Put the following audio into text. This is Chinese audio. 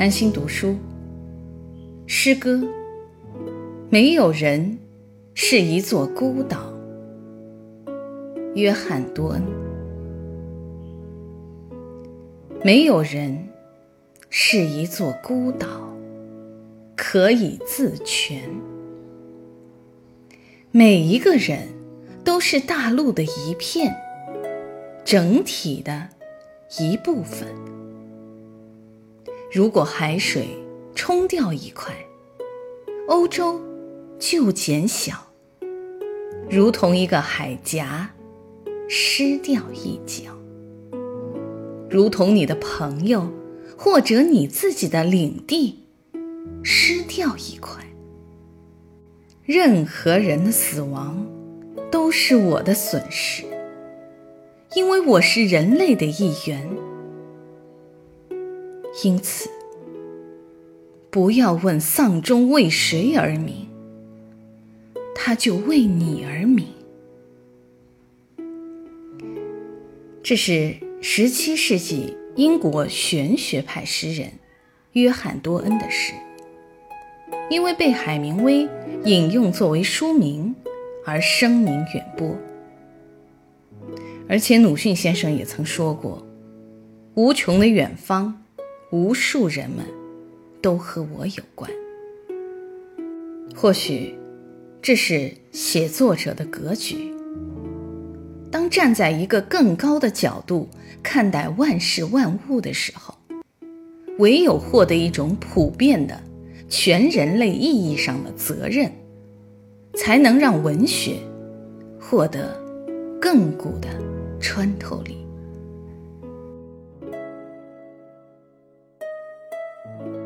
安心读书。诗歌，没有人是一座孤岛。约翰·多恩。没有人是一座孤岛，可以自全。每一个人都是大陆的一片，整体的一部分。如果海水冲掉一块，欧洲就减小，如同一个海峡失掉一角，如同你的朋友或者你自己的领地失掉一块。任何人的死亡都是我的损失，因为我是人类的一员。因此，不要问丧钟为谁而鸣，它就为你而鸣。这是十七世纪英国玄学派诗人约翰·多恩的诗，因为被海明威引用作为书名而声名远播。而且鲁迅先生也曾说过：“无穷的远方。”无数人们都和我有关。或许这是写作者的格局。当站在一个更高的角度看待万事万物的时候，唯有获得一种普遍的、全人类意义上的责任，才能让文学获得亘古的穿透力。Thank you.